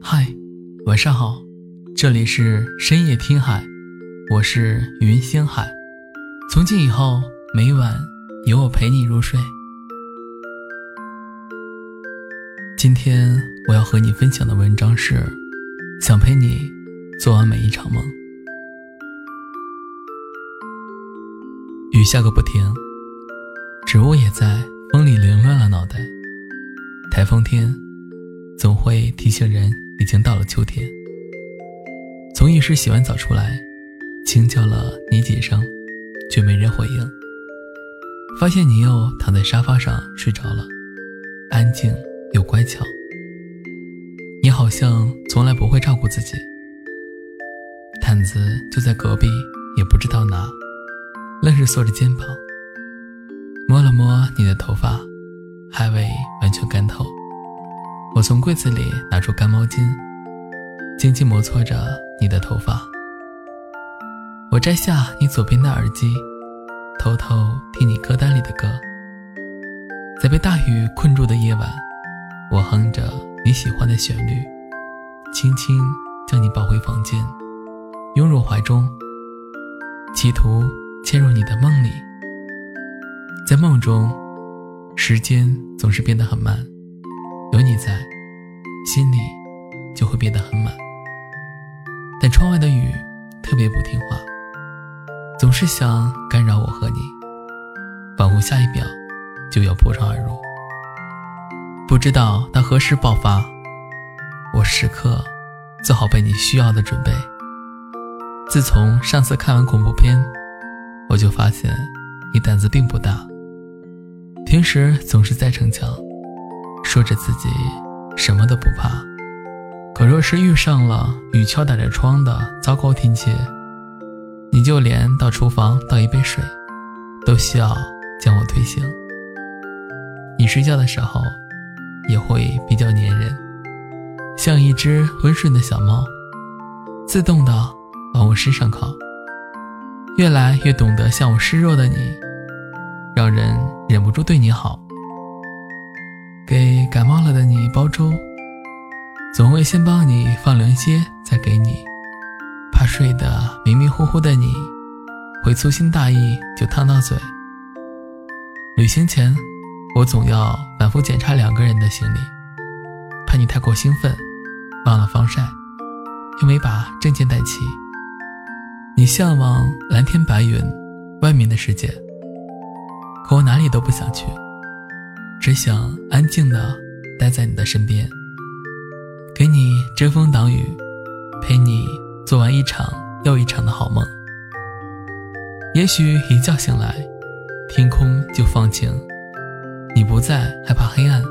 嗨，晚上好，这里是深夜听海，我是云星海。从今以后，每晚有我陪你入睡。今天我要和你分享的文章是：想陪你做完每一场梦。雨下个不停，植物也在风里凌乱了脑袋。风天，总会提醒人已经到了秋天。从浴室洗完澡出来，轻叫了你几声，却没人回应。发现你又躺在沙发上睡着了，安静又乖巧。你好像从来不会照顾自己，毯子就在隔壁，也不知道拿。愣是缩着肩膀，摸了摸你的头发，还未完全干透。我从柜子里拿出干毛巾，轻轻摩搓着你的头发。我摘下你左边的耳机，偷偷听你歌单里的歌。在被大雨困住的夜晚，我哼着你喜欢的旋律，轻轻将你抱回房间，拥入怀中，企图。嵌入你的梦里，在梦中，时间总是变得很慢，有你在，心里就会变得很满。但窗外的雨特别不听话，总是想干扰我和你，仿佛下一秒就要破窗而入。不知道它何时爆发，我时刻做好被你需要的准备。自从上次看完恐怖片。我就发现，你胆子并不大。平时总是在逞强，说着自己什么都不怕。可若是遇上了雨敲打着窗的糟糕天气，你就连到厨房倒一杯水，都需要将我推醒。你睡觉的时候，也会比较粘人，像一只温顺的小猫，自动的往我身上靠。越来越懂得向我示弱的你，让人忍不住对你好。感冒了的你煲粥，总会先帮你放凉些再给你。怕睡得迷迷糊糊的你，会粗心大意就烫到嘴。旅行前，我总要反复检查两个人的行李，怕你太过兴奋，忘了防晒，又没把证件带齐。你向往蓝天白云，外面的世界。可我哪里都不想去，只想安静的待在你的身边，给你遮风挡雨，陪你做完一场又一场的好梦。也许一觉醒来，天空就放晴，你不再害怕黑暗，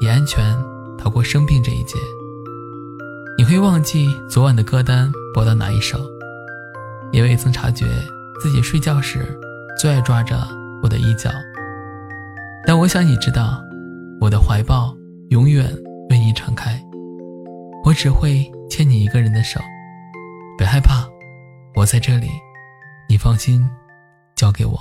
也安全逃过生病这一劫。你会忘记昨晚的歌单播到哪一首。也未曾察觉自己睡觉时最爱抓着我的衣角，但我想你知道，我的怀抱永远为你敞开，我只会牵你一个人的手，别害怕，我在这里，你放心，交给我。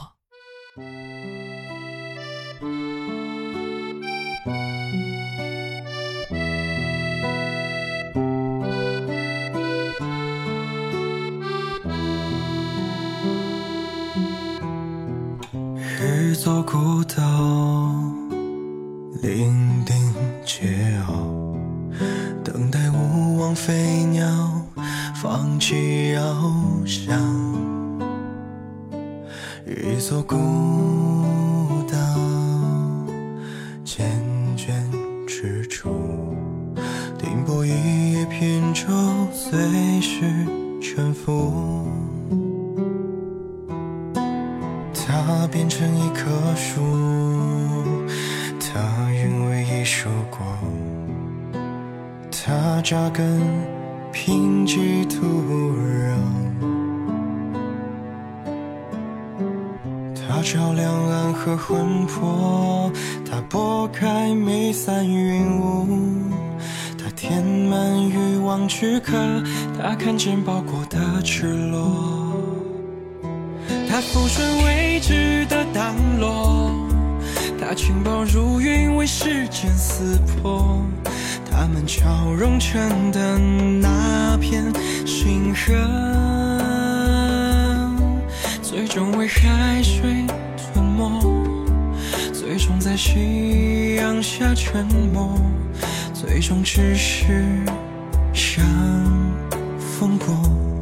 一座孤岛，伶仃桀骜，等待无望飞鸟放弃翱翔。一座孤岛，缱绻踟蹰，停泊一叶扁舟，随时沉浮。它扎根贫瘠土壤，它照亮暗河魂魄，它拨开弥散云雾，它填满欲望躯壳，它看见包裹的赤裸。它抚顺未知的降落，它他轻薄如云，为时间撕破。他们交融成的那片星河，最终为海水吞没，最终在夕阳下沉没，最终只是像风过。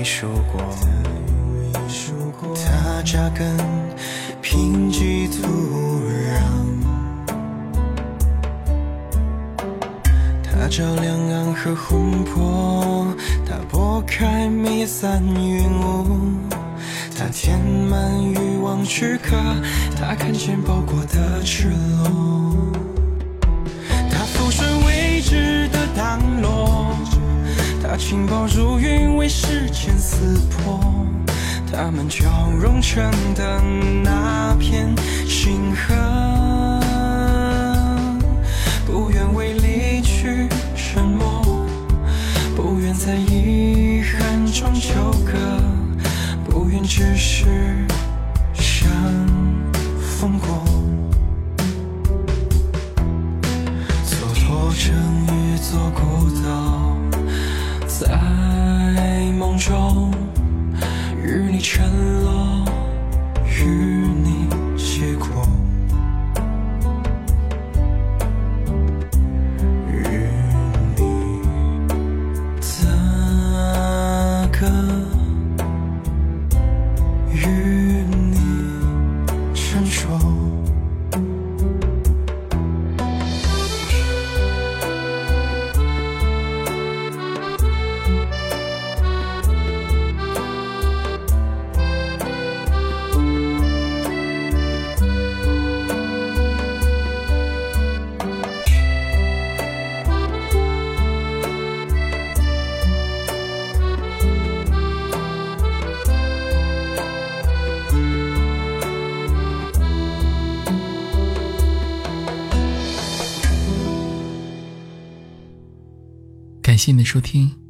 韵味已熟过，它扎根贫瘠土壤，它照亮暗河魂魄，它拨开弥散云雾，它填满欲望躯壳，它看见包裹的赤裸。它俯身未知的荡落把情报如云，为时间撕破它们交融成的那片星河。不愿为离去沉默，不愿在遗憾中求歌，不愿只是像风过，蹉跎成一座孤岛。在梦中，与你沉谢谢你的收听。